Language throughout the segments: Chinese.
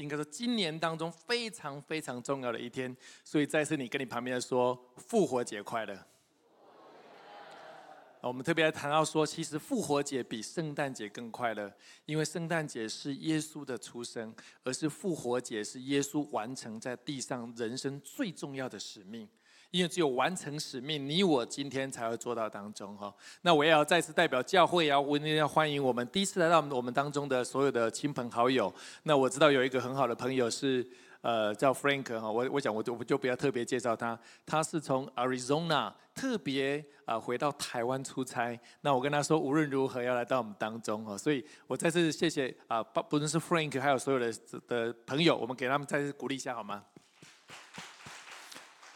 应该说今年当中非常非常重要的一天，所以再次你跟你旁边的说复活节快乐。我们特别来谈到说，其实复活节比圣诞节更快乐，因为圣诞节是耶稣的出生，而是复活节是耶稣完成在地上人生最重要的使命。因为只有完成使命，你我今天才会做到当中哈。那我也要再次代表教会，要温要欢迎我们第一次来到我们当中的所有的亲朋好友。那我知道有一个很好的朋友是呃叫 Frank 哈，我我想我就我就不要特别介绍他，他是从 Arizona 特别啊回到台湾出差。那我跟他说无论如何要来到我们当中哈，所以我再次谢谢啊不不论是 Frank 还有所有的的朋友，我们给他们再次鼓励一下好吗？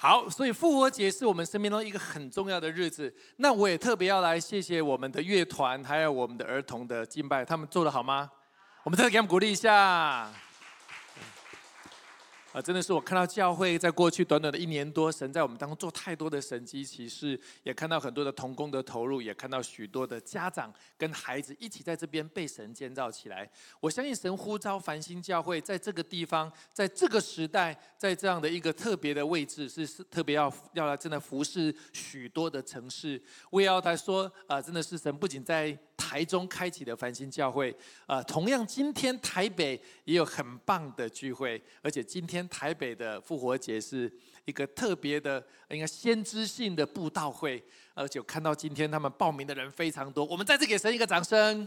好，所以复活节是我们生命中一个很重要的日子。那我也特别要来谢谢我们的乐团，还有我们的儿童的敬拜，他们做的好吗？我们再给他们鼓励一下。啊，真的是我看到教会在过去短短的一年多，神在我们当中做太多的神迹奇事，也看到很多的童工的投入，也看到许多的家长跟孩子一起在这边被神建造起来。我相信神呼召繁星教会在这个地方，在这个时代，在这样的一个特别的位置，是是特别要要来真的服侍许多的城市。我也要来说，啊，真的是神不仅在。台中开启的繁星教会，啊，同样今天台北也有很棒的聚会，而且今天台北的复活节是一个特别的，应该先知性的布道会，而且看到今天他们报名的人非常多，我们再次给神一个掌声。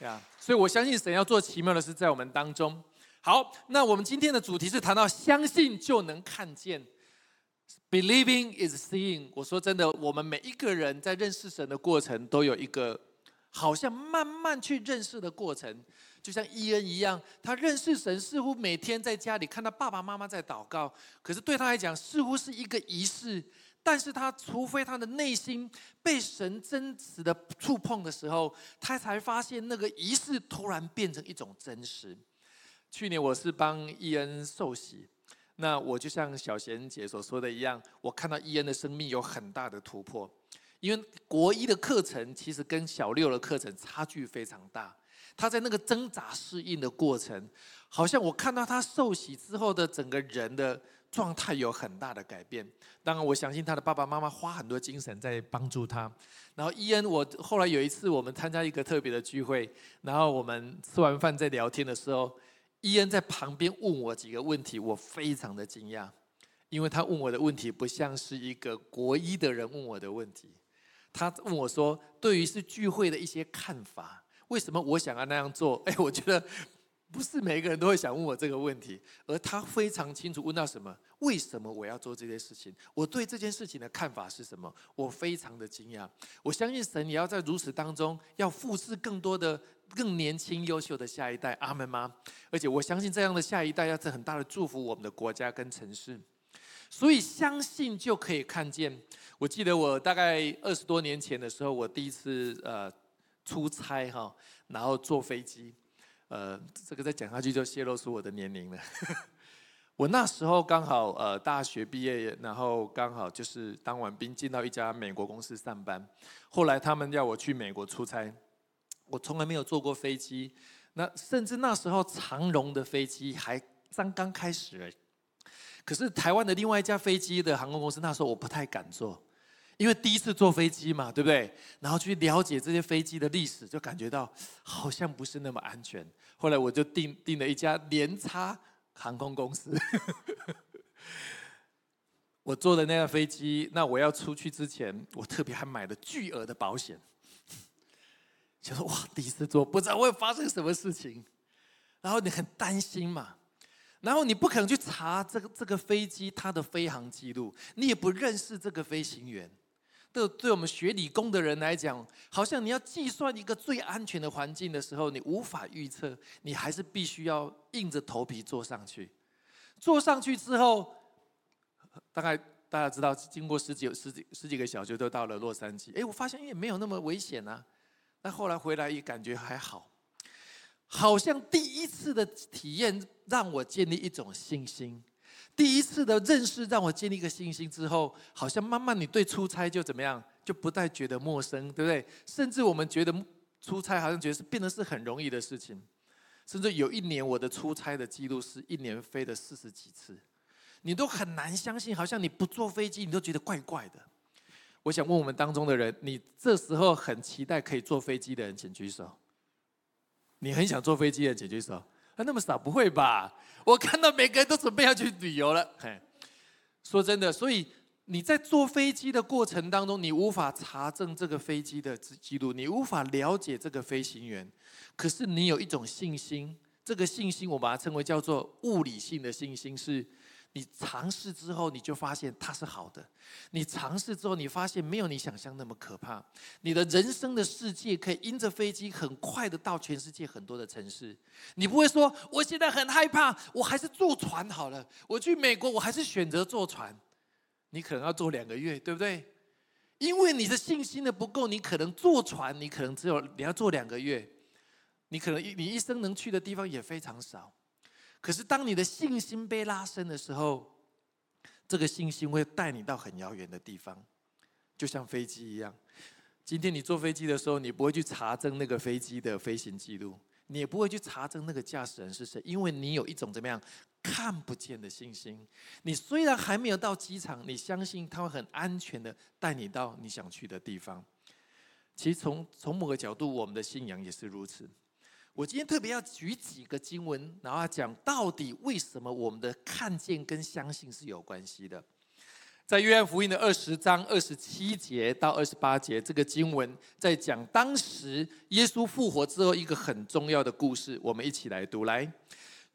呀，所以我相信神要做奇妙的事在我们当中。好，那我们今天的主题是谈到相信就能看见。Believing is seeing。我说真的，我们每一个人在认识神的过程，都有一个好像慢慢去认识的过程。就像伊恩一样，他认识神，似乎每天在家里看到爸爸妈妈在祷告，可是对他来讲，似乎是一个仪式。但是他除非他的内心被神真实的触碰的时候，他才发现那个仪式突然变成一种真实。去年我是帮伊恩受洗。那我就像小贤姐所说的一样，我看到伊恩的生命有很大的突破，因为国一的课程其实跟小六的课程差距非常大。他在那个挣扎适应的过程，好像我看到他受洗之后的整个人的状态有很大的改变。当然，我相信他的爸爸妈妈花很多精神在帮助他。然后伊恩，我后来有一次我们参加一个特别的聚会，然后我们吃完饭在聊天的时候。伊恩在旁边问我几个问题，我非常的惊讶，因为他问我的问题不像是一个国一的人问我的问题。他问我说：“对于是聚会的一些看法，为什么我想要那样做？” 哎，我觉得不是每个人都会想问我这个问题，而他非常清楚问到什么，为什么我要做这件事情，我对这件事情的看法是什么，我非常的惊讶。我相信神也要在如此当中，要复制更多的。更年轻、优秀的下一代，阿门吗？而且我相信这样的下一代要是很大的祝福我们的国家跟城市，所以相信就可以看见。我记得我大概二十多年前的时候，我第一次呃出差哈，然后坐飞机，呃，这个再讲下去就泄露出我的年龄了。我那时候刚好呃大学毕业，然后刚好就是当完兵进到一家美国公司上班，后来他们要我去美国出差。我从来没有坐过飞机，那甚至那时候长荣的飞机还刚刚开始，可是台湾的另外一家飞机的航空公司，那时候我不太敢坐，因为第一次坐飞机嘛，对不对？然后去了解这些飞机的历史，就感觉到好像不是那么安全。后来我就订订了一家联差航空公司，我坐的那架飞机，那我要出去之前，我特别还买了巨额的保险。就说哇，第一次坐，不知道会发生什么事情，然后你很担心嘛，然后你不可能去查这个这个飞机它的飞行记录，你也不认识这个飞行员，对，对我们学理工的人来讲，好像你要计算一个最安全的环境的时候，你无法预测，你还是必须要硬着头皮坐上去。坐上去之后，大概大家知道，经过十几、十几、十几个小时，都到了洛杉矶。哎，我发现也没有那么危险啊。那后来回来也感觉还好，好像第一次的体验让我建立一种信心。第一次的认识让我建立一个信心之后，好像慢慢你对出差就怎么样，就不再觉得陌生，对不对？甚至我们觉得出差好像觉得是变得是很容易的事情。甚至有一年我的出差的记录是一年飞了四十几次，你都很难相信，好像你不坐飞机你都觉得怪怪的。我想问我们当中的人，你这时候很期待可以坐飞机的人，请举手。你很想坐飞机的，请举手。他，那么少？不会吧？我看到每个人都准备要去旅游了。嘿，说真的，所以你在坐飞机的过程当中，你无法查证这个飞机的记录，你无法了解这个飞行员。可是你有一种信心，这个信心我把它称为叫做物理性的信心，是。你尝试之后，你就发现它是好的。你尝试之后，你发现没有你想象那么可怕。你的人生的世界可以因着飞机很快的到全世界很多的城市。你不会说我现在很害怕，我还是坐船好了。我去美国，我还是选择坐船。你可能要坐两个月，对不对？因为你的信心的不够，你可能坐船，你可能只有你要坐两个月。你可能你一生能去的地方也非常少。可是，当你的信心被拉伸的时候，这个信心会带你到很遥远的地方，就像飞机一样。今天你坐飞机的时候，你不会去查证那个飞机的飞行记录，你也不会去查证那个驾驶人是谁，因为你有一种怎么样看不见的信心。你虽然还没有到机场，你相信他会很安全的带你到你想去的地方。其实，从从某个角度，我们的信仰也是如此。我今天特别要举几个经文，然后讲到底为什么我们的看见跟相信是有关系的。在约翰福音的二十章二十七节到二十八节，这个经文在讲当时耶稣复活之后一个很重要的故事。我们一起来读，来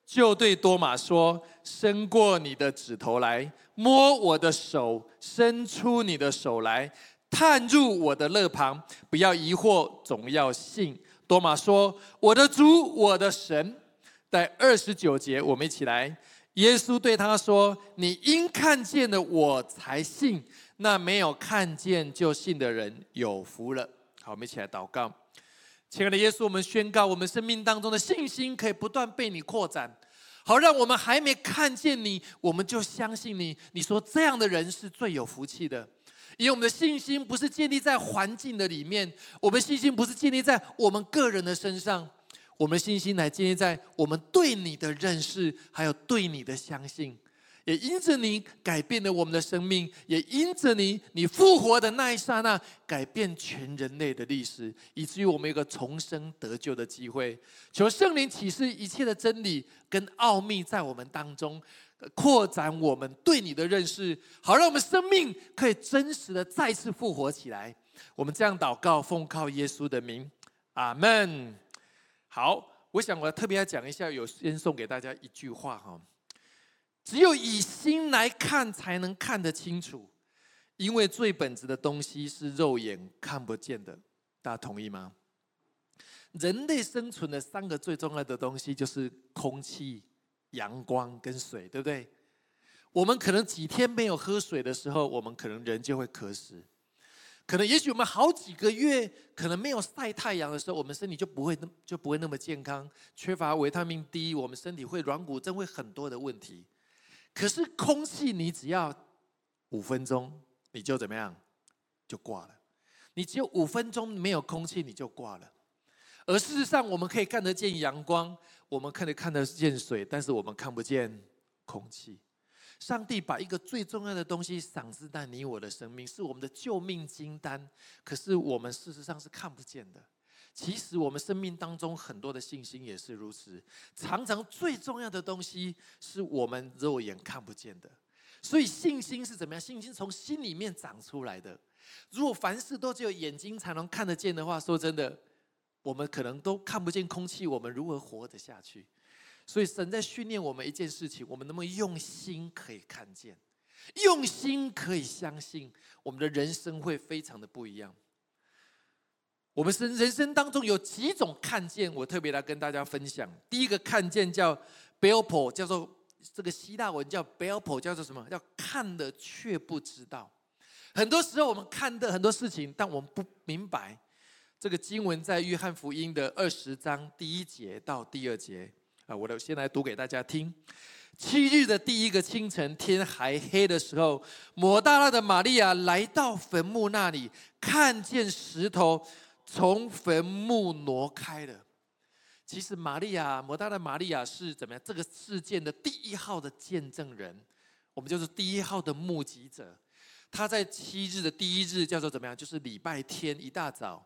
就对多马说：“伸过你的指头来，摸我的手；伸出你的手来，探入我的肋旁。不要疑惑，总要信。”多马说：“我的主，我的神。”在二十九节，我们一起来。耶稣对他说：“你因看见了我才信，那没有看见就信的人有福了。”好，我们一起来祷告。亲爱的耶稣，我们宣告，我们生命当中的信心可以不断被你扩展，好让我们还没看见你，我们就相信你。你说这样的人是最有福气的。因为我们的信心不是建立在环境的里面，我们信心不是建立在我们个人的身上，我们信心来建立在我们对你的认识，还有对你的相信。也因着你改变了我们的生命，也因着你你复活的那一刹那，改变全人类的历史，以至于我们有个重生得救的机会。求圣灵启示一切的真理跟奥秘在我们当中。扩展我们对你的认识，好让我们生命可以真实的再次复活起来。我们这样祷告，奉靠耶稣的名，阿门。好，我想我要特别要讲一下，有先送给大家一句话哈：只有以心来看，才能看得清楚，因为最本质的东西是肉眼看不见的。大家同意吗？人类生存的三个最重要的东西就是空气。阳光跟水，对不对？我们可能几天没有喝水的时候，我们可能人就会渴死。可能也许我们好几个月可能没有晒太阳的时候，我们身体就不会那就不会那么健康，缺乏维他命 D，我们身体会软骨症，会很多的问题。可是空气，你只要五分钟，你就怎么样，就挂了。你只有五分钟没有空气，你就挂了。而事实上，我们可以看得见阳光，我们可以看得见水，但是我们看不见空气。上帝把一个最重要的东西赏赐在你我的生命，是我们的救命金丹。可是我们事实上是看不见的。其实我们生命当中很多的信心也是如此，常常最重要的东西是我们肉眼看不见的。所以信心是怎么样？信心从心里面长出来的。如果凡事都只有眼睛才能看得见的话，说真的。我们可能都看不见空气，我们如何活得下去？所以神在训练我们一件事情：我们能不能用心可以看见？用心可以相信，我们的人生会非常的不一样。我们生人生当中有几种看见，我特别来跟大家分享。第一个看见叫 “belpo”，叫做这个希腊文叫 “belpo”，叫做什么？叫看的却不知道。很多时候我们看的很多事情，但我们不明白。这个经文在约翰福音的二十章第一节到第二节啊，我先来读给大家听。七日的第一个清晨，天还黑的时候，抹大拉的玛利亚来到坟墓那里，看见石头。从坟墓挪开了。其实，玛利亚，摩大的玛利亚是怎么样？这个事件的第一号的见证人，我们就是第一号的目击者。他在七日的第一日叫做怎么样？就是礼拜天一大早，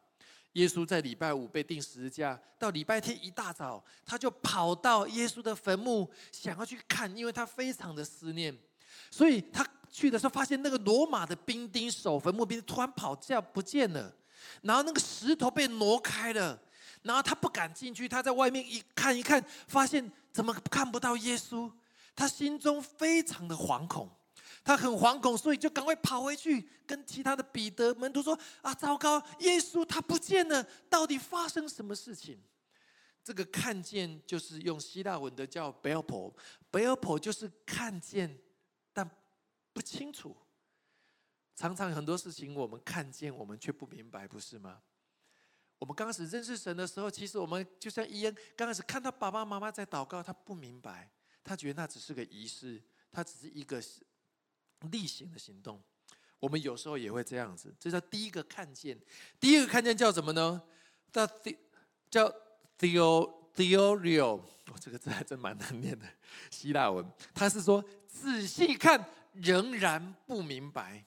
耶稣在礼拜五被钉十字架，到礼拜天一大早，他就跑到耶稣的坟墓，想要去看，因为他非常的思念。所以他去的时候，发现那个罗马的兵丁守坟墓兵突然跑掉不见了。然后那个石头被挪开了，然后他不敢进去，他在外面一看一看，发现怎么看不到耶稣，他心中非常的惶恐，他很惶恐，所以就赶快跑回去跟其他的彼得门徒说：“啊，糟糕，耶稣他不见了，到底发生什么事情？”这个看见就是用希腊文的叫 “belpo”，“belpo” 就是看见但不清楚。常常很多事情我们看见，我们却不明白，不是吗？我们刚开始认识神的时候，其实我们就像伊恩，刚开始看到爸爸妈妈在祷告，他不明白，他觉得那只是个仪式，他只是一个例行的行动。我们有时候也会这样子，这叫第一个看见。第一个看见叫什么呢？叫叫 theo theorio，哦，这个字还真蛮难念的，希腊文。他是说仔细看仍然不明白。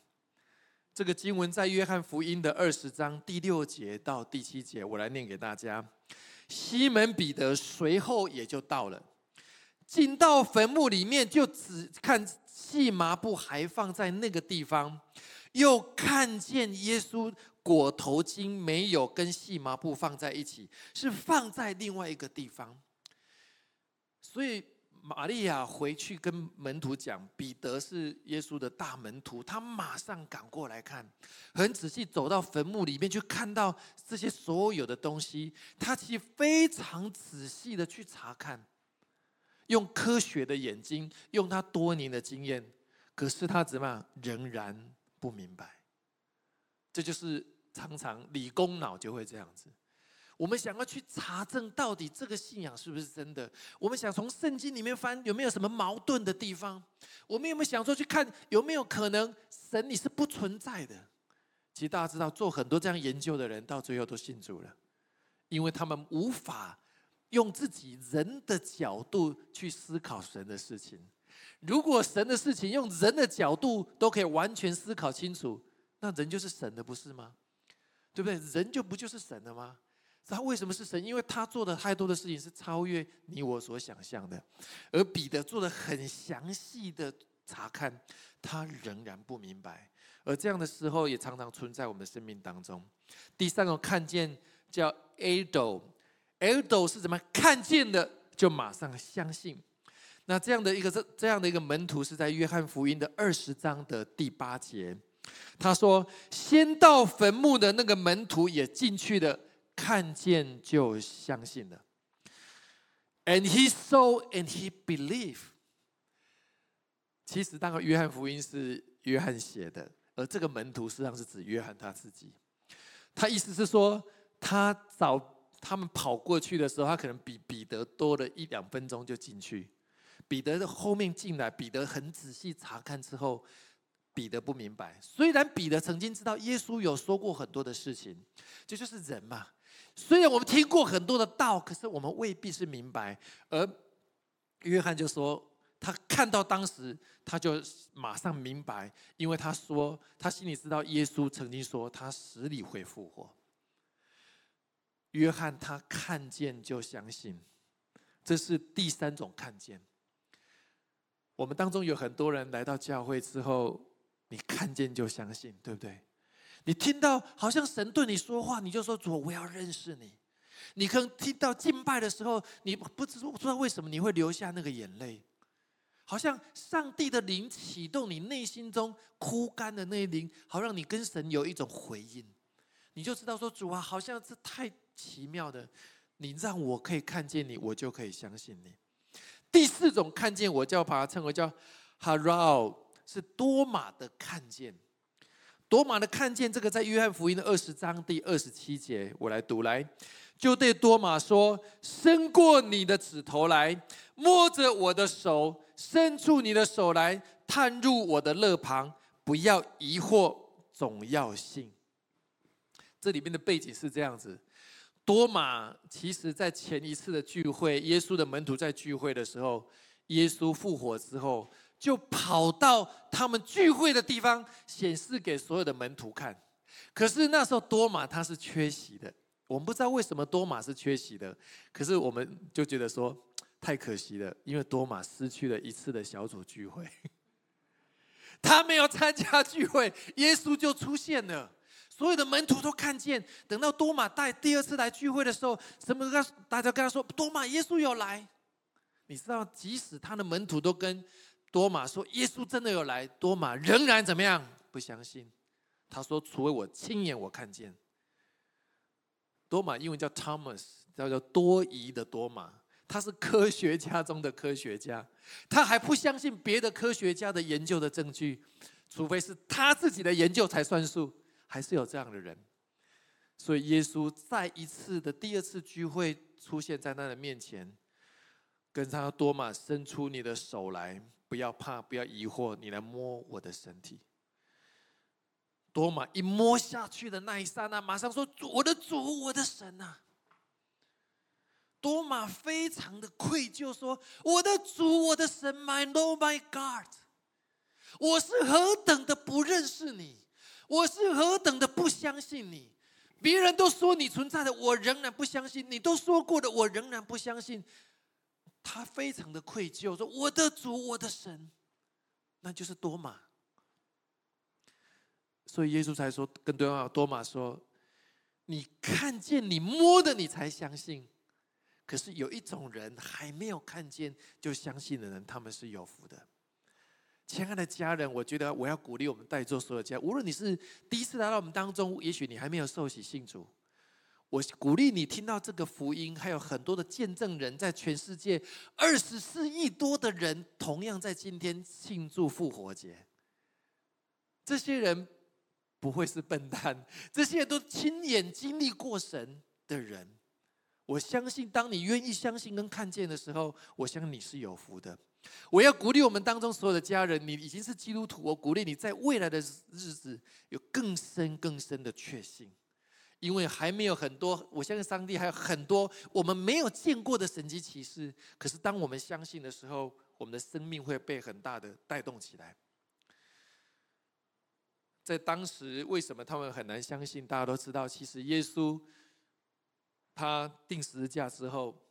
这个经文在约翰福音的二十章第六节到第七节，我来念给大家。西门彼得随后也就到了，进到坟墓里面，就只看细麻布还放在那个地方，又看见耶稣裹头巾没有跟细麻布放在一起，是放在另外一个地方，所以。玛利亚回去跟门徒讲，彼得是耶稣的大门徒，他马上赶过来看，很仔细走到坟墓里面去看到这些所有的东西，他其实非常仔细的去查看，用科学的眼睛，用他多年的经验，可是他怎么样仍然不明白，这就是常常理工脑就会这样子。我们想要去查证到底这个信仰是不是真的？我们想从圣经里面翻有没有什么矛盾的地方？我们有没有想说去看有没有可能神你是不存在的？其实大家知道，做很多这样研究的人到最后都信主了，因为他们无法用自己人的角度去思考神的事情。如果神的事情用人的角度都可以完全思考清楚，那人就是神的，不是吗？对不对？人就不就是神的吗？他为什么是神？因为他做的太多的事情是超越你我所想象的，而彼得做的很详细的查看，他仍然不明白。而这样的时候也常常存在我们的生命当中。第三个看见叫 Ado Ado，Ado 是怎么看见的就马上相信。那这样的一个这这样的一个门徒是在约翰福音的二十章的第八节，他说：“先到坟墓的那个门徒也进去了。”看见就相信了，and he saw and he believed。其实，那个约翰福音是约翰写的，而这个门徒实际上是指约翰他自己。他意思是说，他找他们跑过去的时候，他可能比彼得多了一两分钟就进去。彼得的后面进来，彼得很仔细查看之后，彼得不明白。虽然彼得曾经知道耶稣有说过很多的事情，这就是人嘛。虽然我们听过很多的道，可是我们未必是明白。而约翰就说，他看到当时，他就马上明白，因为他说他心里知道耶稣曾经说他死里会复活。约翰他看见就相信，这是第三种看见。我们当中有很多人来到教会之后，你看见就相信，对不对？你听到好像神对你说话，你就说主，我要认识你。你可能听到敬拜的时候，你不知不知道为什么你会流下那个眼泪，好像上帝的灵启动你内心中枯干的那灵，好让你跟神有一种回应，你就知道说主啊，好像是太奇妙的，你让我可以看见你，我就可以相信你。第四种看见，我叫把它称为叫 “haro”，是多马的看见。多马的看见，这个在约翰福音的二十章第二十七节，我来读来，就对多马说：“伸过你的指头来，摸着我的手，伸出你的手来，探入我的肋旁，不要疑惑，总要信。”这里面的背景是这样子。多马其实，在前一次的聚会，耶稣的门徒在聚会的时候，耶稣复活之后，就跑到他们聚会的地方，显示给所有的门徒看。可是那时候多马他是缺席的，我们不知道为什么多马是缺席的。可是我们就觉得说，太可惜了，因为多马失去了一次的小组聚会，他没有参加聚会，耶稣就出现了。所有的门徒都看见，等到多马带第二次来聚会的时候，什么跟大家跟他说：“多马，耶稣有来。”你知道，即使他的门徒都跟多马说耶稣真的有来，多马仍然怎么样？不相信。他说：“除非我亲眼我看见。”多马英文叫 Thomas，叫做多疑的多马。他是科学家中的科学家，他还不相信别的科学家的研究的证据，除非是他自己的研究才算数。还是有这样的人，所以耶稣再一次的第二次聚会出现在他的面前，跟他多马伸出你的手来，不要怕，不要疑惑，你来摸我的身体。多马一摸下去的那一刹那，马上说：“我的主，我的神啊！”多马非常的愧疚，说：“我的主，我的神，My Lord, My God，我是何等的不认识你。”我是何等的不相信你！别人都说你存在的，我仍然不相信；你都说过的，我仍然不相信。他非常的愧疚，说：“我的主，我的神，那就是多马。”所以耶稣才说，跟多马多马说：“你看见、你摸的，你才相信。可是有一种人还没有看见就相信的人，他们是有福的。”亲爱的家人，我觉得我要鼓励我们在座所有家，无论你是第一次来到我们当中，也许你还没有受洗信主，我鼓励你听到这个福音，还有很多的见证人在全世界二十四亿多的人，同样在今天庆祝复活节。这些人不会是笨蛋，这些都亲眼经历过神的人。我相信，当你愿意相信跟看见的时候，我相信你是有福的。我要鼓励我们当中所有的家人，你已经是基督徒，我鼓励你在未来的日子有更深更深的确信，因为还没有很多，我相信上帝还有很多我们没有见过的神迹奇事。可是当我们相信的时候，我们的生命会被很大的带动起来。在当时，为什么他们很难相信？大家都知道，其实耶稣他定十字架之后。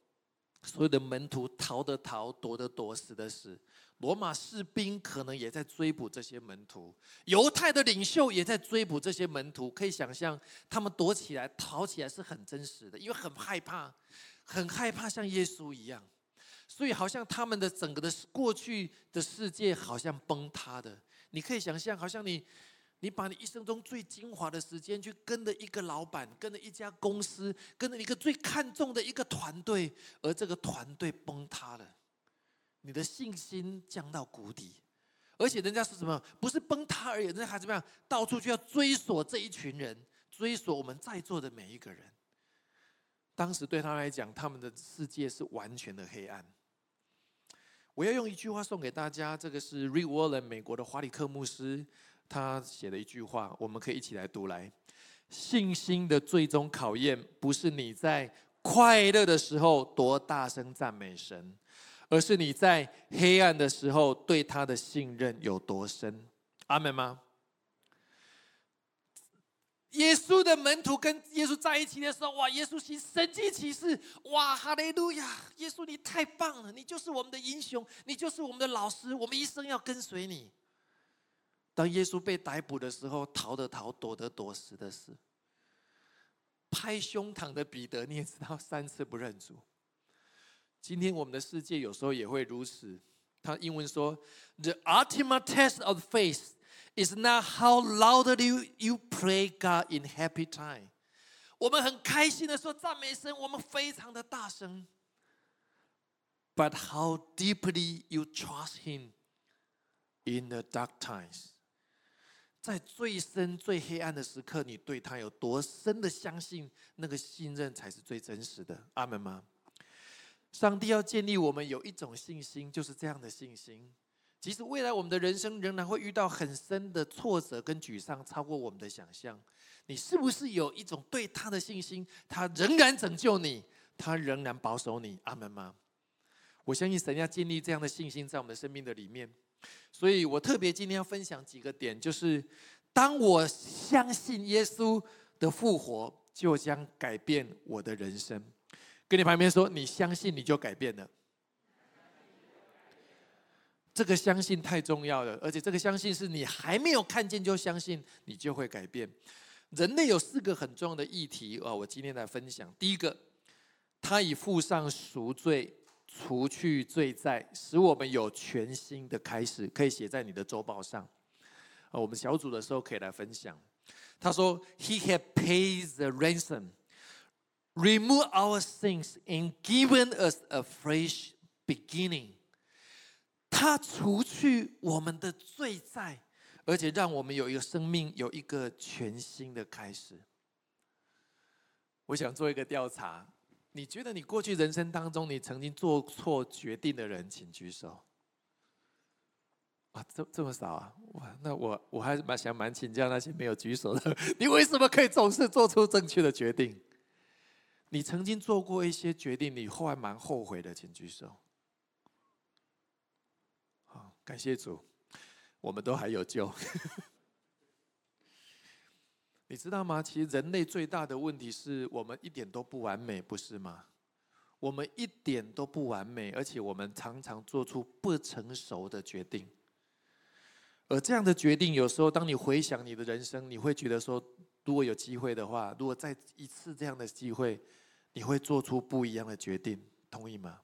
所有的门徒逃的逃，躲的躲，死的死。罗马士兵可能也在追捕这些门徒，犹太的领袖也在追捕这些门徒。可以想象，他们躲起来、逃起来是很真实的，因为很害怕，很害怕像耶稣一样。所以，好像他们的整个的过去的世界好像崩塌的。你可以想象，好像你。你把你一生中最精华的时间去跟着一个老板，跟着一家公司，跟着一个最看重的一个团队，而这个团队崩塌了，你的信心降到谷底，而且人家是什么？不是崩塌而已，人家还怎么样？到处就要追索这一群人，追索我们在座的每一个人。当时对他来讲，他们的世界是完全的黑暗。我要用一句话送给大家，这个是 Rick Warren 美国的华里克牧师。他写了一句话，我们可以一起来读来：信心的最终考验，不是你在快乐的时候多大声赞美神，而是你在黑暗的时候对他的信任有多深。阿门吗？耶稣的门徒跟耶稣在一起的时候，哇！耶稣行神迹奇事，哇！哈利路亚！耶稣你太棒了，你就是我们的英雄，你就是我们的老师，我们一生要跟随你。当耶稣被逮捕的时候，逃的逃，躲的躲，死的死。拍胸膛的彼得，你也知道，三次不认主。今天我们的世界有时候也会如此。 他英文说：“The ultimate test of faith is not how loudly you pray God in happy time。”我们很开心的说赞美神，我们非常的大声。But how deeply you trust Him in the dark times？ 在最深、最黑暗的时刻，你对他有多深的相信？那个信任才是最真实的。阿门吗？上帝要建立我们有一种信心，就是这样的信心。即使未来我们的人生仍然会遇到很深的挫折跟沮丧，超过我们的想象，你是不是有一种对他的信心？他仍然拯救你，他仍然保守你。阿门吗？我相信神要建立这样的信心在我们的生命的里面。所以我特别今天要分享几个点，就是当我相信耶稣的复活，就将改变我的人生。跟你旁边说，你相信你就改变了。这个相信太重要了，而且这个相信是你还没有看见就相信，你就会改变。人类有四个很重要的议题啊，我今天来分享。第一个，他已付上赎罪，除去罪债，使我们有全新的开始，可以写在你的周报上。啊，我们小组的时候可以来分享。他说：“He had paid the ransom。” remove our sins and given us a fresh beginning。他除去我们的罪债，而且让我们有一个生命，有一个全新的开始。我想做一个调查，你觉得你过去人生当中，你曾经做错决定的人，请举手。哇，这这么少啊！哇，那我我还蛮想蛮请教那些没有举手的，你为什么可以总是做出正确的决定？你曾经做过一些决定，你后来蛮后悔的，请举手。好，感谢主，我们都还有救。你知道吗？其实人类最大的问题是我们一点都不完美，不是吗？我们一点都不完美，而且我们常常做出不成熟的决定。而这样的决定，有时候当你回想你的人生，你会觉得说。如果有机会的话，如果再一次这样的机会，你会做出不一样的决定，同意吗？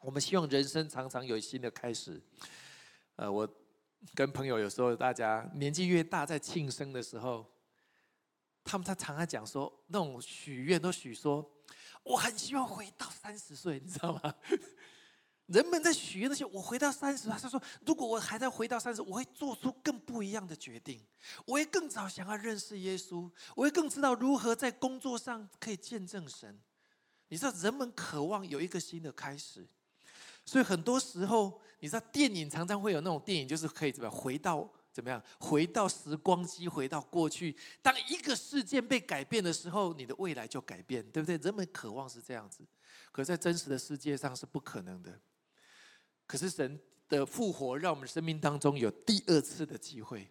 我们希望人生常常有新的开始。呃，我跟朋友有时候大家年纪越大，在庆生的时候，他们他常常讲说，那种许愿都许说，我很希望回到三十岁，你知道吗？人们在许愿那些，我回到三十，他说：“如果我还在回到三十，我会做出更不一样的决定，我会更早想要认识耶稣，我会更知道如何在工作上可以见证神。”你知道，人们渴望有一个新的开始，所以很多时候，你知道，电影常常会有那种电影，就是可以怎么回到怎么样，回到时光机，回到过去。当一个事件被改变的时候，你的未来就改变，对不对？人们渴望是这样子，可在真实的世界上是不可能的。可是神的复活，让我们生命当中有第二次的机会，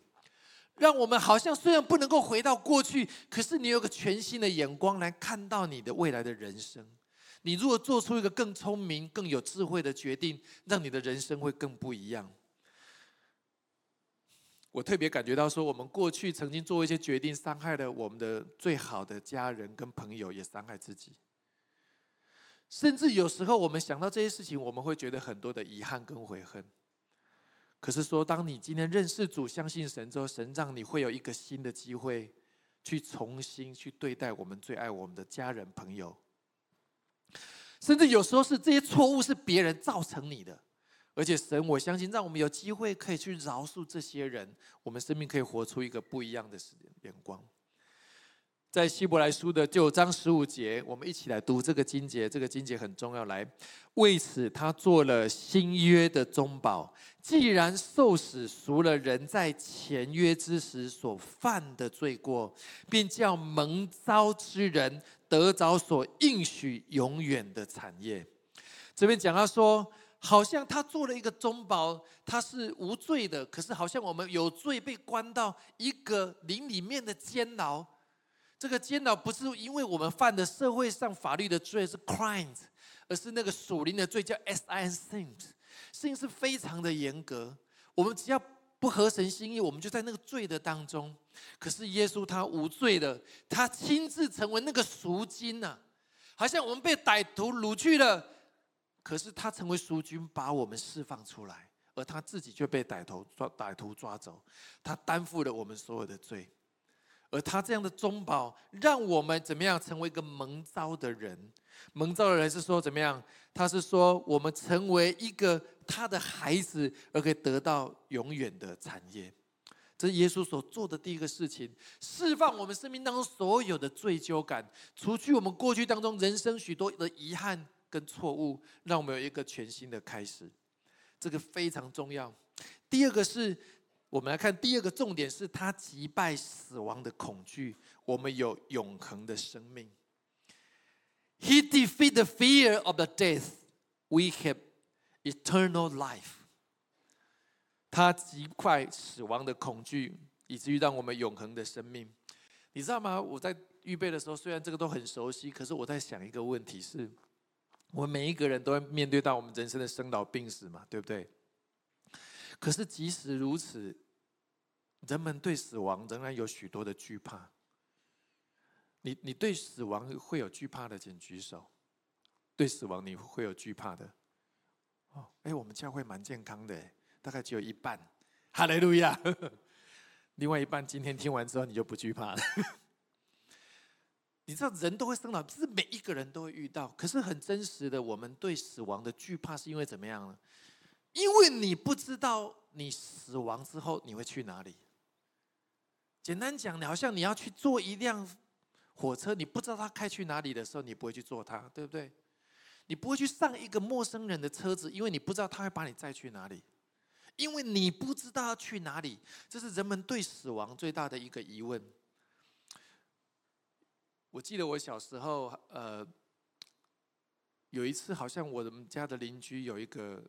让我们好像虽然不能够回到过去，可是你有个全新的眼光来看到你的未来的人生。你如果做出一个更聪明、更有智慧的决定，让你的人生会更不一样。我特别感觉到说，我们过去曾经做一些决定，伤害了我们的最好的家人跟朋友，也伤害自己。甚至有时候，我们想到这些事情，我们会觉得很多的遗憾跟悔恨。可是说，当你今天认识主、相信神之后，神让你会有一个新的机会，去重新去对待我们最爱我们的家人朋友。甚至有时候是这些错误是别人造成你的，而且神，我相信让我们有机会可以去饶恕这些人，我们生命可以活出一个不一样的眼光。在希伯来书的九章十五节，我们一起来读这个经节。这个经节很重要。来，为此他做了新约的中保。既然受死赎了人在前约之时所犯的罪过，便叫蒙召之人得着所应许永远的产业。这边讲到说，好像他做了一个中保，他是无罪的。可是好像我们有罪，被关到一个灵里面的监牢。这个监牢不是因为我们犯的社会上法律的罪是 crimes，而是那个属灵的罪叫 sin，sin 是非常的严格。我们只要不合神心意，我们就在那个罪的当中。可是耶稣他无罪的，他亲自成为那个赎金呐，好像我们被歹徒掳去了。可是他成为赎君，把我们释放出来，而他自己却被歹徒抓歹徒抓走，他担负了我们所有的罪。而他这样的中保，让我们怎么样成为一个蒙召的人？蒙召的人是说怎么样？他是说我们成为一个他的孩子，而可以得到永远的产业。这是耶稣所做的第一个事情，释放我们生命当中所有的罪疚感，除去我们过去当中人生许多的遗憾跟错误，让我们有一个全新的开始。这个非常重要。第二个是。我们来看第二个重点，是他击败死亡的恐惧，我们有永恒的生命。He defeat the fear of the death. We have eternal life. 他击败死亡的恐惧，以至于让我们永恒的生命。你知道吗？我在预备的时候，虽然这个都很熟悉，可是我在想一个问题：是我们每一个人都会面对到我们人生的生老病死嘛？对不对？可是即使如此，人们对死亡仍然有许多的惧怕。你你对死亡会有惧怕的，请举手。对死亡你会有惧怕的？哦，哎，我们教会蛮健康的，大概只有一半。哈利路亚。另外一半今天听完之后，你就不惧怕了。你知道人都会生老，不是每一个人都会遇到。可是很真实的，我们对死亡的惧怕是因为怎么样呢？因为你不知道你死亡之后你会去哪里。简单讲，你好像你要去坐一辆火车，你不知道它开去哪里的时候，你不会去坐它，对不对？你不会去上一个陌生人的车子，因为你不知道他会把你载去哪里。因为你不知道要去哪里，这是人们对死亡最大的一个疑问。我记得我小时候，呃，有一次好像我们家的邻居有一个。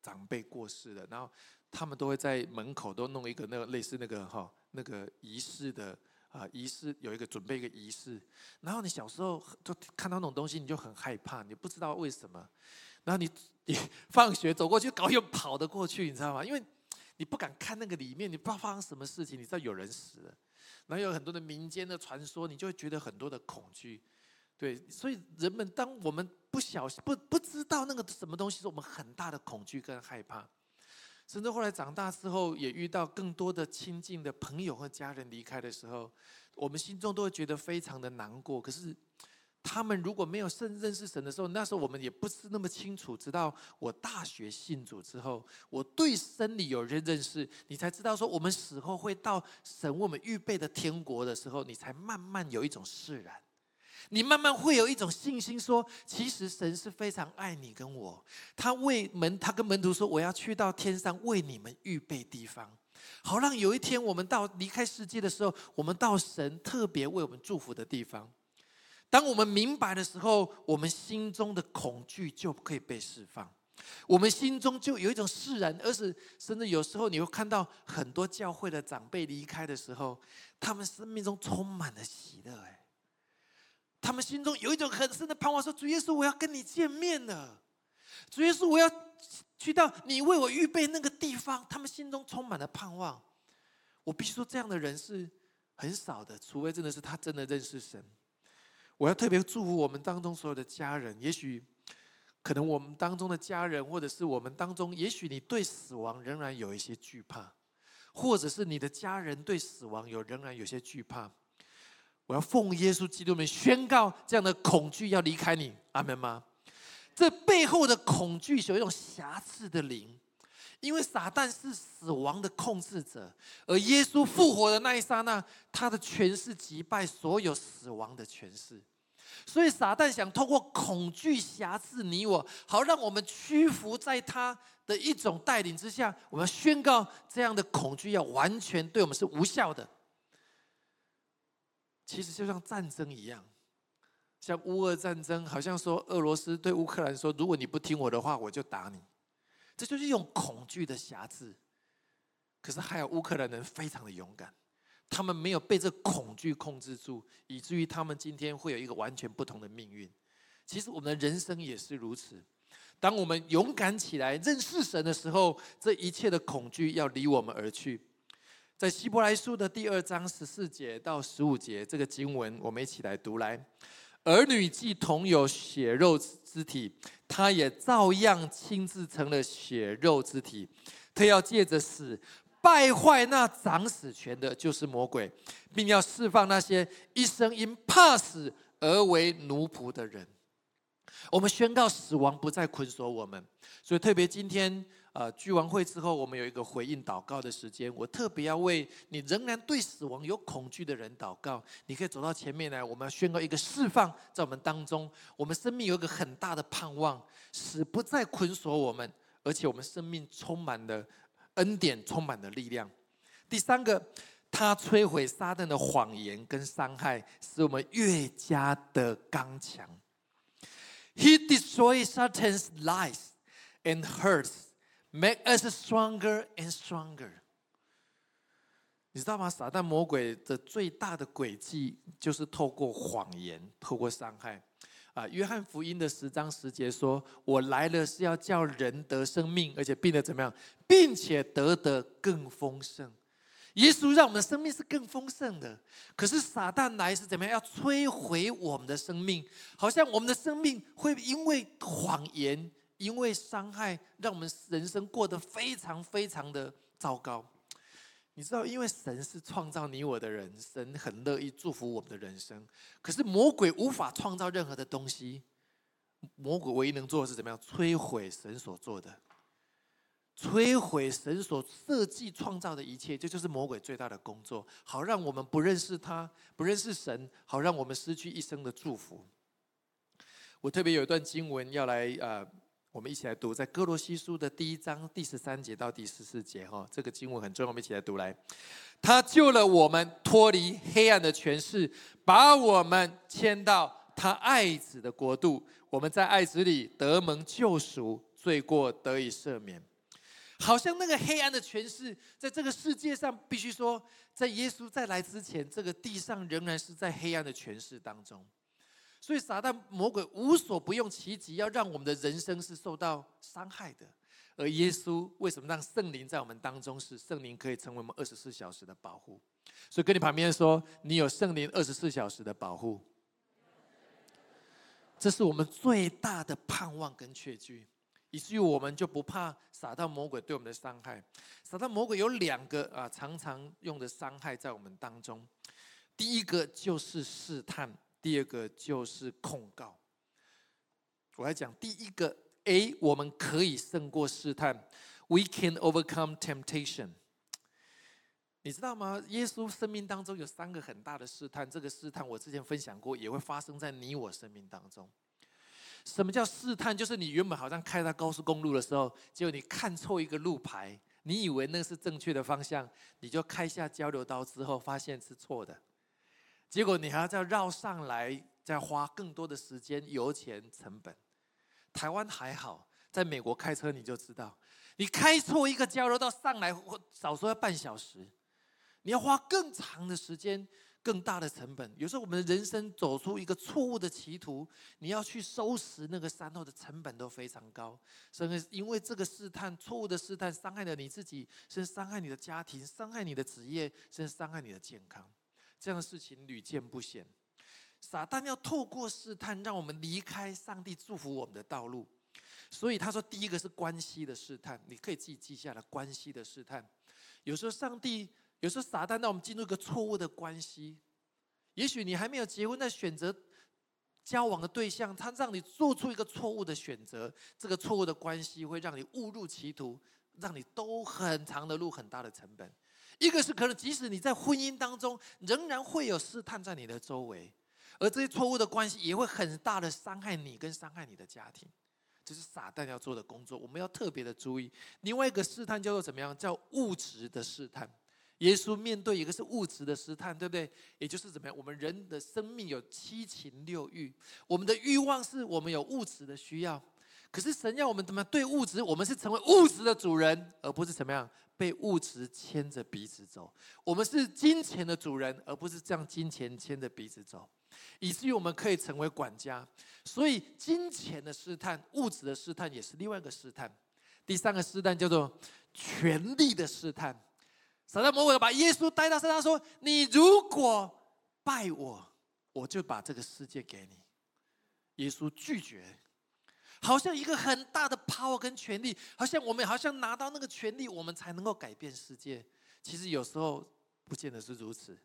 长辈过世了，然后他们都会在门口都弄一个那个类似那个哈那个仪式的啊仪式，有一个准备一个仪式。然后你小时候就看到那种东西，你就很害怕，你不知道为什么。然后你你 放学走过去，搞又跑得过去，你知道吗？因为你不敢看那个里面，你不知道发生什么事情，你知道有人死了，然后有很多的民间的传说，你就会觉得很多的恐惧。对，所以人们当我们不小心不不知道那个什么东西，是我们很大的恐惧跟害怕，甚至后来长大之后，也遇到更多的亲近的朋友和家人离开的时候，我们心中都会觉得非常的难过。可是他们如果没有认认识神的时候，那时候我们也不是那么清楚。直到我大学信主之后，我对真理有认认识，你才知道说我们死后会到神为我们预备的天国的时候，你才慢慢有一种释然。你慢慢会有一种信心，说其实神是非常爱你跟我。他为门，他跟门徒说：“我要去到天上为你们预备地方，好让有一天我们到离开世界的时候，我们到神特别为我们祝福的地方。当我们明白的时候，我们心中的恐惧就可以被释放，我们心中就有一种释然。而是甚至有时候你会看到很多教会的长辈离开的时候，他们生命中充满了喜乐。哎。他们心中有一种很深的盼望，说：“主耶稣，我要跟你见面了。主耶稣，我要去到你为我预备那个地方。”他们心中充满了盼望。我必须说，这样的人是很少的，除非真的是他真的认识神。我要特别祝福我们当中所有的家人。也许，可能我们当中的家人，或者是我们当中，也许你对死亡仍然有一些惧怕，或者是你的家人对死亡有仍然有些惧怕。我要奉耶稣基督名宣告，这样的恐惧要离开你，阿门吗？这背后的恐惧有一种瑕疵的灵，因为撒旦是死亡的控制者，而耶稣复活的那一刹那，他的权势击败所有死亡的权势，所以撒旦想通过恐惧辖制你我，好让我们屈服在他的一种带领之下。我们宣告，这样的恐惧要完全对我们是无效的。其实就像战争一样，像乌俄战争，好像说俄罗斯对乌克兰说：“如果你不听我的话，我就打你。”这就是一种恐惧的辖制。可是还有乌克兰人非常的勇敢，他们没有被这恐惧控制住，以至于他们今天会有一个完全不同的命运。其实我们的人生也是如此。当我们勇敢起来认识神的时候，这一切的恐惧要离我们而去。在希伯来书的第二章十四节到十五节，这个经文我们一起来读来。儿女既同有血肉之体，他也照样亲自成了血肉之体。他要借着死败坏那掌死权的，就是魔鬼，并要释放那些一生因怕死而为奴仆的人。我们宣告死亡不再捆锁我们，所以特别今天。呃，聚完会之后，我们有一个回应祷告的时间。我特别要为你仍然对死亡有恐惧的人祷告。你可以走到前面来，我们要宣告一个释放，在我们当中，我们生命有一个很大的盼望，死不再捆锁我们，而且我们生命充满了恩典，充满了力量。第三个，他摧毁撒旦的谎言跟伤害，使我们越加的刚强。He destroys Satan's lies and hurts. Make us stronger and stronger。你知道吗？撒旦魔鬼的最大的诡计就是透过谎言，透过伤害。啊，约翰福音的十章十节说：“我来了是要叫人得生命，而且变得怎么样，并且得得更丰盛。”耶稣让我们的生命是更丰盛的。可是撒旦来是怎么样？要摧毁我们的生命，好像我们的生命会因为谎言。因为伤害，让我们人生过得非常非常的糟糕。你知道，因为神是创造你我的人，神很乐意祝福我们的人生。可是魔鬼无法创造任何的东西，魔鬼唯一能做的是怎么样？摧毁神所做的，摧毁神所设计创造的一切。这就是魔鬼最大的工作，好让我们不认识他，不认识神，好让我们失去一生的祝福。我特别有一段经文要来呃。我们一起来读，在哥罗西书的第一章第十三节到第十四节，哈，这个经文很重要，我们一起来读来。他救了我们脱离黑暗的权势，把我们迁到他爱子的国度。我们在爱子里得蒙救赎，罪过得以赦免。好像那个黑暗的权势，在这个世界上，必须说，在耶稣再来之前，这个地上仍然是在黑暗的权势当中。所以撒旦魔鬼无所不用其极，要让我们的人生是受到伤害的。而耶稣为什么让圣灵在我们当中？是圣灵可以成为我们二十四小时的保护。所以跟你旁边说，你有圣灵二十四小时的保护，这是我们最大的盼望跟确据，以至于我们就不怕撒旦魔鬼对我们的伤害。撒旦魔鬼有两个啊，常常用的伤害在我们当中。第一个就是试探。第二个就是控告。我来讲第一个，A，我们可以胜过试探，We can overcome temptation。你知道吗？耶稣生命当中有三个很大的试探，这个试探我之前分享过，也会发生在你我生命当中。什么叫试探？就是你原本好像开在高速公路的时候，结果你看错一个路牌，你以为那是正确的方向，你就开下交流道之后，发现是错的。结果你还要再绕上来，再花更多的时间、油钱、成本。台湾还好，在美国开车你就知道，你开错一个交流道上来，少说要半小时，你要花更长的时间、更大的成本。有时候我们人生走出一个错误的歧途，你要去收拾那个山后的成本都非常高。甚至因为这个试探、错误的试探，伤害了你自己，甚至伤害你的家庭，伤害你的职业，甚至伤害你的健康。这样的事情屡见不鲜，撒旦要透过试探让我们离开上帝祝福我们的道路。所以他说，第一个是关系的试探，你可以自己记下来。关系的试探，有时候上帝，有时候撒旦让我们进入一个错误的关系。也许你还没有结婚，在选择交往的对象，他让你做出一个错误的选择，这个错误的关系会让你误入歧途，让你兜很长的路，很大的成本。一个是可能，即使你在婚姻当中，仍然会有试探在你的周围，而这些错误的关系也会很大的伤害你，跟伤害你的家庭。这是撒旦要做的工作，我们要特别的注意。另外一个试探叫做怎么样？叫物质的试探。耶稣面对一个是物质的试探，对不对？也就是怎么样？我们人的生命有七情六欲，我们的欲望是我们有物质的需要。可是神要我们怎么样？对物质，我们是成为物质的主人，而不是怎么样？被物质牵着鼻子走，我们是金钱的主人，而不是这样金钱牵着鼻子走，以至于我们可以成为管家。所以，金钱的试探、物质的试探也是另外一个试探。第三个试探叫做权力的试探。撒旦魔鬼把耶稣带到身上说：“你如果拜我，我就把这个世界给你。”耶稣拒绝，好像一个很大的 power 跟权力，好像我们好像拿到那个权力，我们才能够改变世界。其实有时候不见得是如此。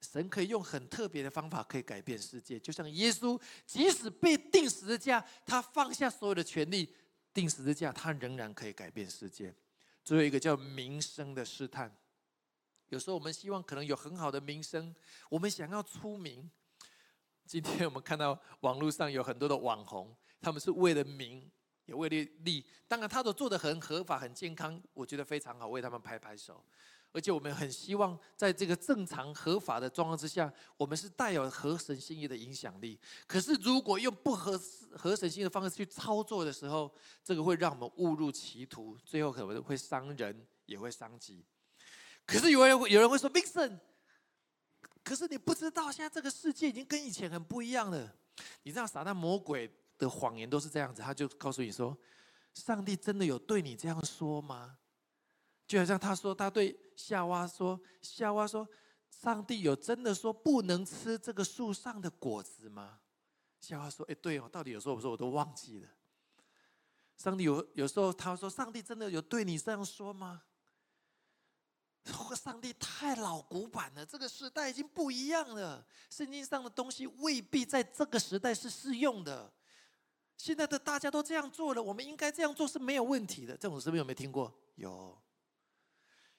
神可以用很特别的方法可以改变世界，就像耶稣，即使被钉十字架，他放下所有的权利，钉十字架，他仍然可以改变世界。最后一个叫名声的试探，有时候我们希望可能有很好的名声，我们想要出名。今天我们看到网络上有很多的网红，他们是为了名，也为了利。当然，他都做的很合法、很健康，我觉得非常好，为他们拍拍手。而且我们很希望在这个正常合法的状况之下，我们是带有合神心意的影响力。可是，如果用不合合神心意的方式去操作的时候，这个会让我们误入歧途，最后可能会伤人，也会伤己。可是有人有人会说，Mixon。可是你不知道，现在这个世界已经跟以前很不一样了。你知道撒旦魔鬼的谎言都是这样子，他就告诉你说：“上帝真的有对你这样说吗？”就好像他说他对夏娃说：“夏娃说，上帝有真的说不能吃这个树上的果子吗？”夏娃说：“哎，对哦，到底有时候我说我都忘记了。上帝有有时候他说，上帝真的有对你这样说吗？”上帝太老古板了，这个时代已经不一样了。圣经上的东西未必在这个时代是适用的。现在的大家都这样做了，我们应该这样做是没有问题的。这种是不是有没有听过？有。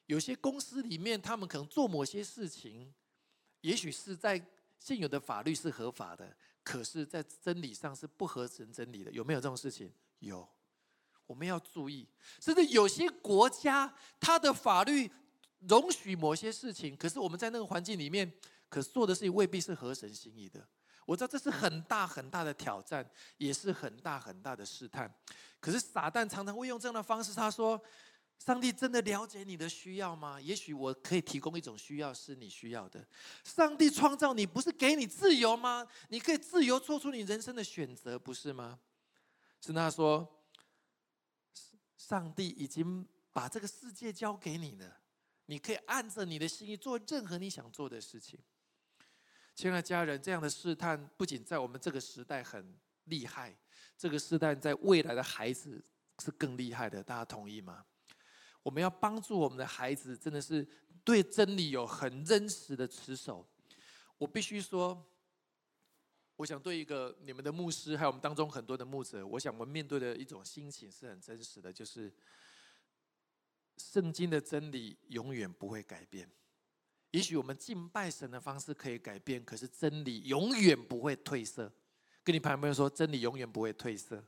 有些公司里面，他们可能做某些事情，也许是在现有的法律是合法的，可是在真理上是不合成真理的。有没有这种事情？有。我们要注意，甚至有些国家，它的法律。容许某些事情，可是我们在那个环境里面，可做的事情未必是合神心意的。我知道这是很大很大的挑战，也是很大很大的试探。可是撒旦常常会用这样的方式，他说：“上帝真的了解你的需要吗？也许我可以提供一种需要是你需要的。上帝创造你不是给你自由吗？你可以自由做出你人生的选择，不是吗？”是他说：“上帝已经把这个世界交给你了。”你可以按着你的心意做任何你想做的事情。亲爱的家人，这样的试探不仅在我们这个时代很厉害，这个试探在未来的孩子是更厉害的。大家同意吗？我们要帮助我们的孩子，真的是对真理有很真实的持守。我必须说，我想对一个你们的牧师，还有我们当中很多的牧者，我想我们面对的一种心情是很真实的，就是。圣经的真理永远不会改变。也许我们敬拜神的方式可以改变，可是真理永远不会褪色。跟你旁边说，真理永远不会褪色，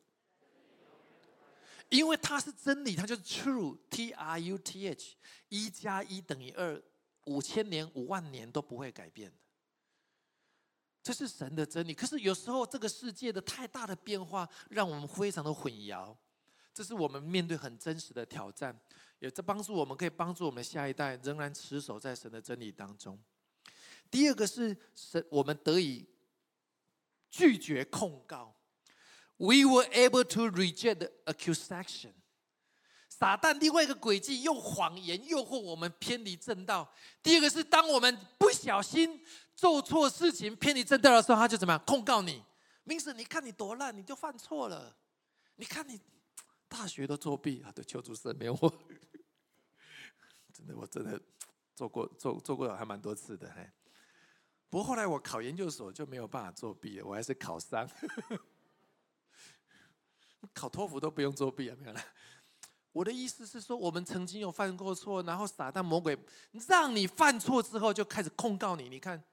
因为它是真理，它就是 true，T R U T H，一加一等于二，五千年、五万年都不会改变的。这是神的真理。可是有时候这个世界的太大的变化，让我们非常的混淆。这是我们面对很真实的挑战。也在帮助我们，可以帮助我们下一代仍然持守在神的真理当中。第二个是神，我们得以拒绝控告。We were able to reject accusation。撒旦另外一个诡计，用谎言诱惑我们偏离正道。第二个是，当我们不小心做错事情、偏离正道的时候，他就怎么样控告你？明神你看你多烂，你就犯错了。你看你大学都作弊啊！对，求主赦免我。我真的做过做做过还蛮多次的，嘿。不过后来我考研究所就没有办法作弊了，我还是考上。考托福都不用作弊啊，没有了。我的意思是说，我们曾经有犯过错，然后撒旦魔鬼让你犯错之后，就开始控告你。你看，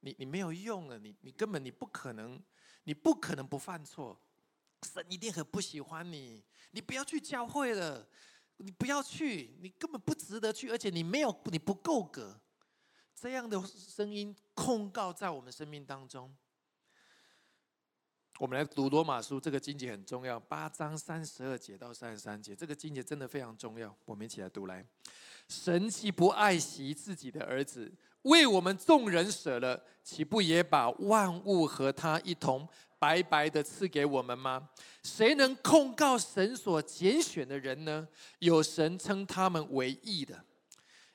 你你没有用了，你你根本你不可能，你不可能不犯错。神一定很不喜欢你，你不要去教会了。你不要去，你根本不值得去，而且你没有，你不够格。这样的声音控告在我们生命当中。我们来读罗马书，这个经节很重要，八章三十二节到三十三节，这个经节真的非常重要。我们一起来读来。神岂不爱惜自己的儿子，为我们众人舍了，岂不也把万物和他一同？白白的赐给我们吗？谁能控告神所拣选的人呢？有神称他们为义的，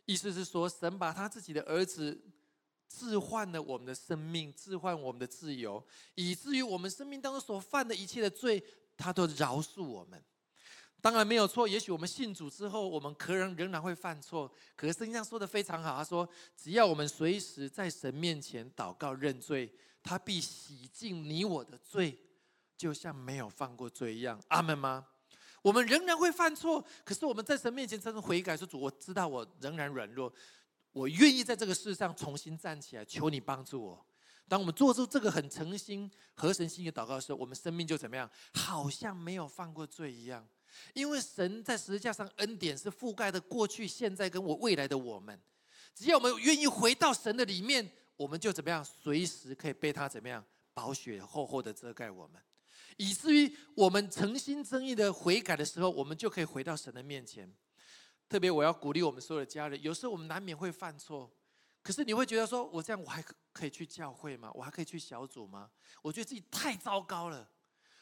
意思是说，神把他自己的儿子置换了我们的生命，置换我们的自由，以至于我们生命当中所犯的一切的罪，他都饶恕我们。当然没有错，也许我们信主之后，我们可能仍然会犯错。可是圣经上说的非常好，他说：“只要我们随时在神面前祷告认罪，他必洗净你我的罪，就像没有犯过罪一样。”阿门吗？我们仍然会犯错，可是我们在神面前真的悔改，说：“主，我知道我仍然软弱，我愿意在这个世上重新站起来，求你帮助我。”当我们做出这个很诚心、合神心意的祷告的时候，我们生命就怎么样？好像没有犯过罪一样。因为神在十字架上恩典是覆盖的过去、现在跟我未来的我们，只要我们愿意回到神的里面，我们就怎么样？随时可以被他怎么样？宝血厚厚的遮盖我们，以至于我们诚心真意的悔改的时候，我们就可以回到神的面前。特别我要鼓励我们所有的家人，有时候我们难免会犯错，可是你会觉得说，我这样我还可以去教会吗？我还可以去小组吗？我觉得自己太糟糕了。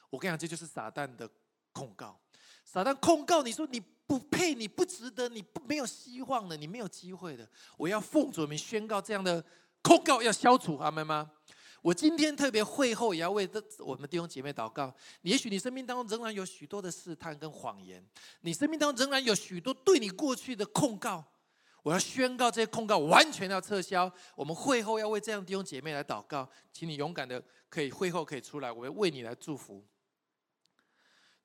我跟你讲，这就是撒旦的控告。撒旦控告你说你不配，你不值得，你不没有希望的，你没有机会的。我要奉主名宣告这样的控告要消除，阿门吗？我今天特别会后也要为这我们弟兄姐妹祷告。也许你生命当中仍然有许多的试探跟谎言，你生命当中仍然有许多对你过去的控告。我要宣告这些控告完全要撤销。我们会后要为这样弟兄姐妹来祷告，请你勇敢的可以会后可以出来，我会为你来祝福。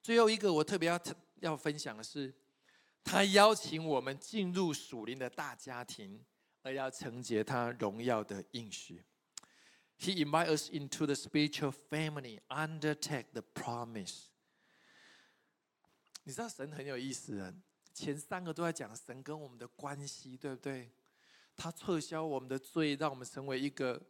最后一个我特别要要分享的是，他邀请我们进入属灵的大家庭，而要承接他荣耀的应许。He invites us into the spiritual family, undertake the promise。你知道神很有意思啊，前三个都在讲神跟我们的关系，对不对？他撤销我们的罪，让我们成为一个。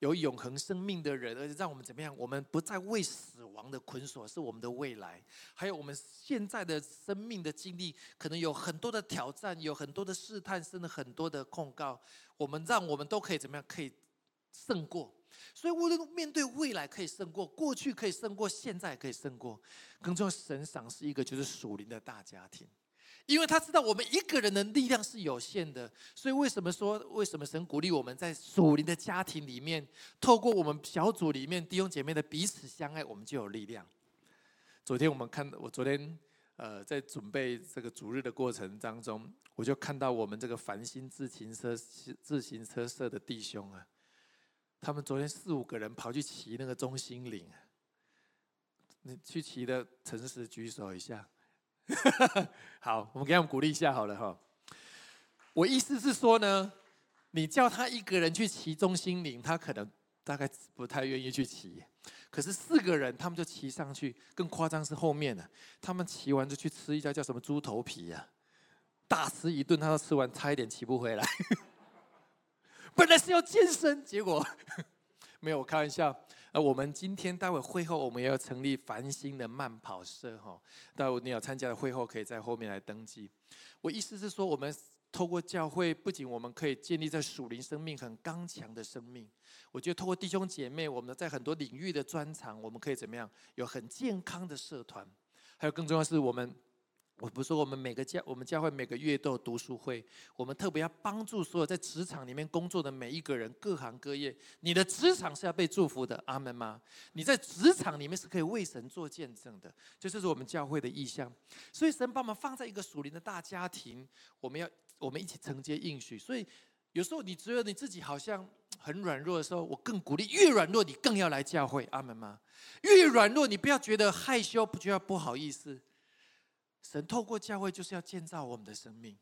有永恒生命的人，而且让我们怎么样？我们不再为死亡的捆锁，是我们的未来。还有我们现在的生命的经历，可能有很多的挑战，有很多的试探，甚至很多的控告。我们让我们都可以怎么样？可以胜过。所以无论面对未来可以胜过，过去可以胜过，现在可以胜过。更重要，神赏是一个就是属灵的大家庭。因为他知道我们一个人的力量是有限的，所以为什么说为什么神鼓励我们在属灵的家庭里面，透过我们小组里面弟兄姐妹的彼此相爱，我们就有力量。昨天我们看，我昨天呃在准备这个主日的过程当中，我就看到我们这个繁星自行车自行车社的弟兄啊，他们昨天四五个人跑去骑那个中心岭，你去骑的诚实举手一下。好，我们给他们鼓励一下好了哈。我意思是说呢，你叫他一个人去骑中心岭，他可能大概不太愿意去骑。可是四个人，他们就骑上去。更夸张是后面的，他们骑完就去吃一家叫什么猪头皮呀，大吃一顿，他都吃完，差一点骑不回来。本来是要健身，结果 没有，我开玩笑。而我们今天待会会后，我们也要成立繁星的慢跑社哈。待会你要参加的会后，可以在后面来登记。我意思是说，我们透过教会，不仅我们可以建立在属灵生命很刚强的生命，我觉得透过弟兄姐妹，我们在很多领域的专长，我们可以怎么样？有很健康的社团，还有更重要是我们。我不是说我们每个教我们教会每个月都有读书会，我们特别要帮助所有在职场里面工作的每一个人，各行各业。你的职场是要被祝福的，阿门吗？你在职场里面是可以为神做见证的，这就是我们教会的意向。所以神把我们放在一个属灵的大家庭，我们要我们一起承接应许。所以有时候你觉得你自己好像很软弱的时候，我更鼓励越软弱你更要来教会，阿门吗？越软弱你不要觉得害羞，不觉得不好意思。神透过教会就是要建造我们的生命。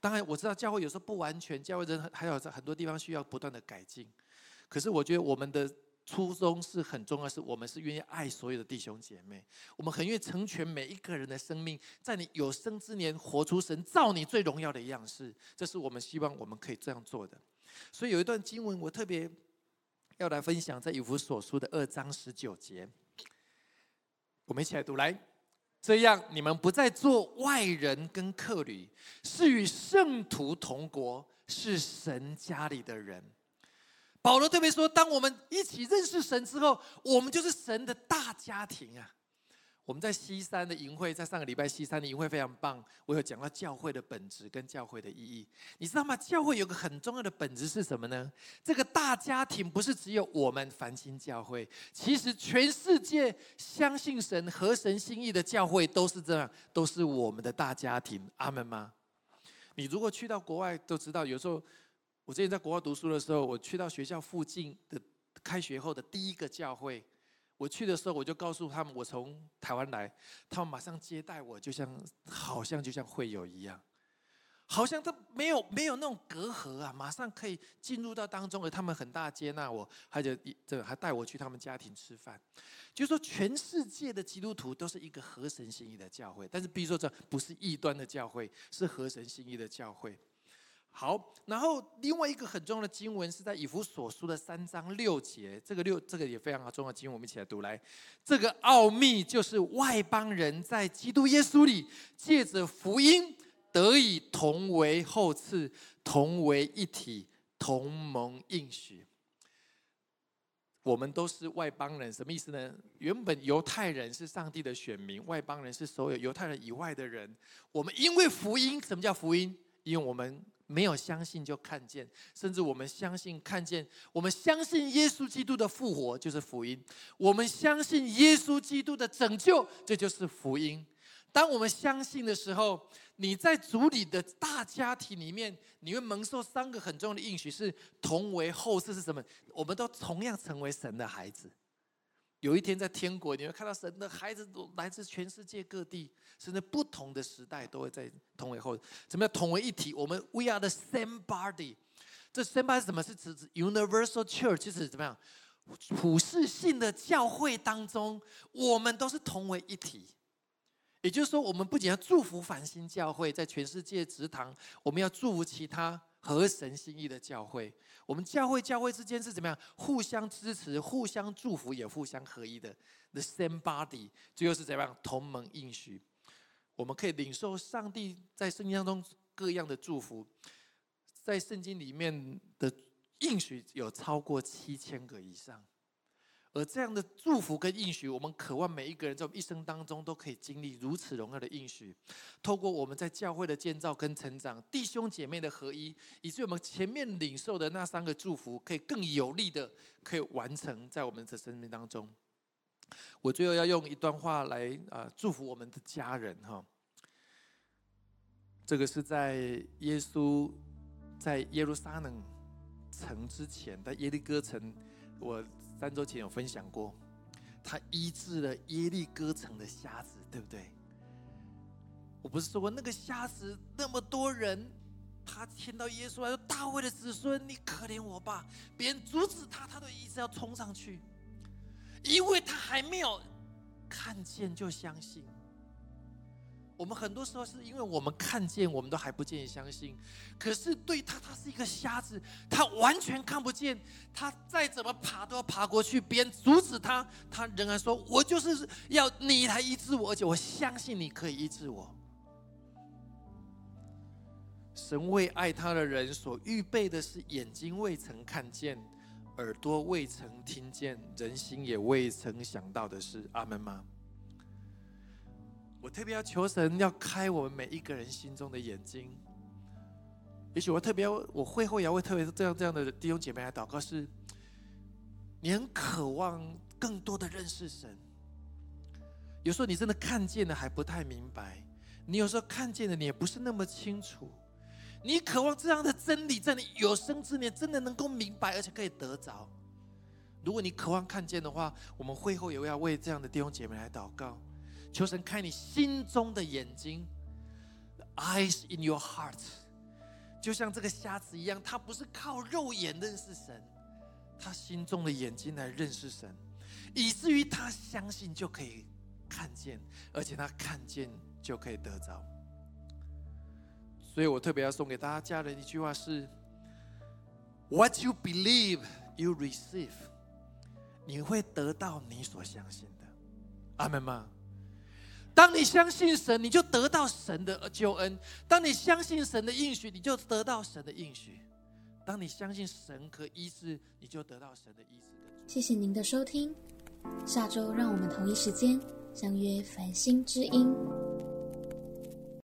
当然，我知道教会有时候不完全，教会人还有在很多地方需要不断的改进。可是，我觉得我们的初衷是很重要，是我们是愿意爱所有的弟兄姐妹，我们很愿意成全每一个人的生命，在你有生之年活出神造你最荣耀的样式。这是我们希望我们可以这样做的。所以有一段经文我特别要来分享，在以弗所书的二章十九节，我们一起来读来。这样，你们不再做外人跟客旅，是与圣徒同国，是神家里的人。保罗特别说，当我们一起认识神之后，我们就是神的大家庭啊！我们在西山的营会，在上个礼拜西山的营会非常棒。我有讲到教会的本质跟教会的意义，你知道吗？教会有个很重要的本质是什么呢？这个大家庭不是只有我们繁星教会，其实全世界相信神、合神心意的教会都是这样，都是我们的大家庭。阿门吗？你如果去到国外，都知道，有时候我之前在国外读书的时候，我去到学校附近的开学后的第一个教会。我去的时候，我就告诉他们我从台湾来，他们马上接待我，就像好像就像会友一样，好像他没有没有那种隔阂啊，马上可以进入到当中，而他们很大接纳我，还就这还带我去他们家庭吃饭，就是说全世界的基督徒都是一个合神心意的教会，但是比如说这不是异端的教会，是合神心意的教会。好，然后另外一个很重要的经文是在以弗所书的三章六节，这个六这个也非常重要的经文，我们一起来读来。这个奥秘就是外邦人在基督耶稣里借着福音得以同为后赐，同为一体，同盟应许。我们都是外邦人，什么意思呢？原本犹太人是上帝的选民，外邦人是所有犹太人以外的人。我们因为福音，什么叫福音？因为我们。没有相信就看见，甚至我们相信看见，我们相信耶稣基督的复活就是福音，我们相信耶稣基督的拯救，这就是福音。当我们相信的时候，你在主里的大家庭里面，你会蒙受三个很重要的应许：是同为后世是什么？我们都同样成为神的孩子。有一天在天国，你会看到神的孩子都来自全世界各地，甚至不同的时代都会在同为后。怎么样同为一体？我们 We are the same body。这 same body 是什么？是指 universal church，就是怎么样普世性的教会当中，我们都是同为一体。也就是说，我们不仅要祝福繁星教会在全世界职堂，我们要祝福其他合神心意的教会。我们教会教会之间是怎么样？互相支持、互相祝福，也互相合一的。The same body，最后是怎么样？同盟应许，我们可以领受上帝在圣经当中各样的祝福。在圣经里面的应许有超过七千个以上。而这样的祝福跟应许，我们渴望每一个人在我们一生当中都可以经历如此荣耀的应许。透过我们在教会的建造跟成长，弟兄姐妹的合一，以至于我们前面领受的那三个祝福，可以更有力的可以完成在我们的生命当中。我最后要用一段话来啊祝福我们的家人哈。这个是在耶稣在耶路撒冷城之前，在耶利哥城，我。三周前有分享过，他医治了耶利哥城的瞎子，对不对？我不是说过那个瞎子那么多人，他听到耶稣来说：“大卫的子孙，你可怜我吧！”别人阻止他，他都一直要冲上去，因为他还没有看见就相信。我们很多时候是因为我们看见，我们都还不建议相信。可是对他，他是一个瞎子，他完全看不见。他再怎么爬都要爬过去，别人阻止他，他仍然说：“我就是要你来医治我，而且我相信你可以医治我。”神为爱他的人所预备的是眼睛未曾看见，耳朵未曾听见，人心也未曾想到的事。阿门吗？我特别要求神要开我们每一个人心中的眼睛。也许我特别，我会后也会特别这样这样的弟兄姐妹来祷告，是你很渴望更多的认识神。有时候你真的看见的还不太明白，你有时候看见的你也不是那么清楚。你渴望这样的真理在你有生之年真的能够明白，而且可以得着。如果你渴望看见的话，我们会后也要为这样的弟兄姐妹来祷告。求神开你心中的眼睛，eyes in your heart，就像这个瞎子一样，他不是靠肉眼认识神，他心中的眼睛来认识神，以至于他相信就可以看见，而且他看见就可以得着。所以我特别要送给大家家人一句话是：What you believe, you receive。你会得到你所相信的。阿门吗？当你相信神，你就得到神的救恩；当你相信神的应许，你就得到神的应许；当你相信神可医治，你就得到神的医治。谢谢您的收听，下周让我们同一时间相约繁星之音。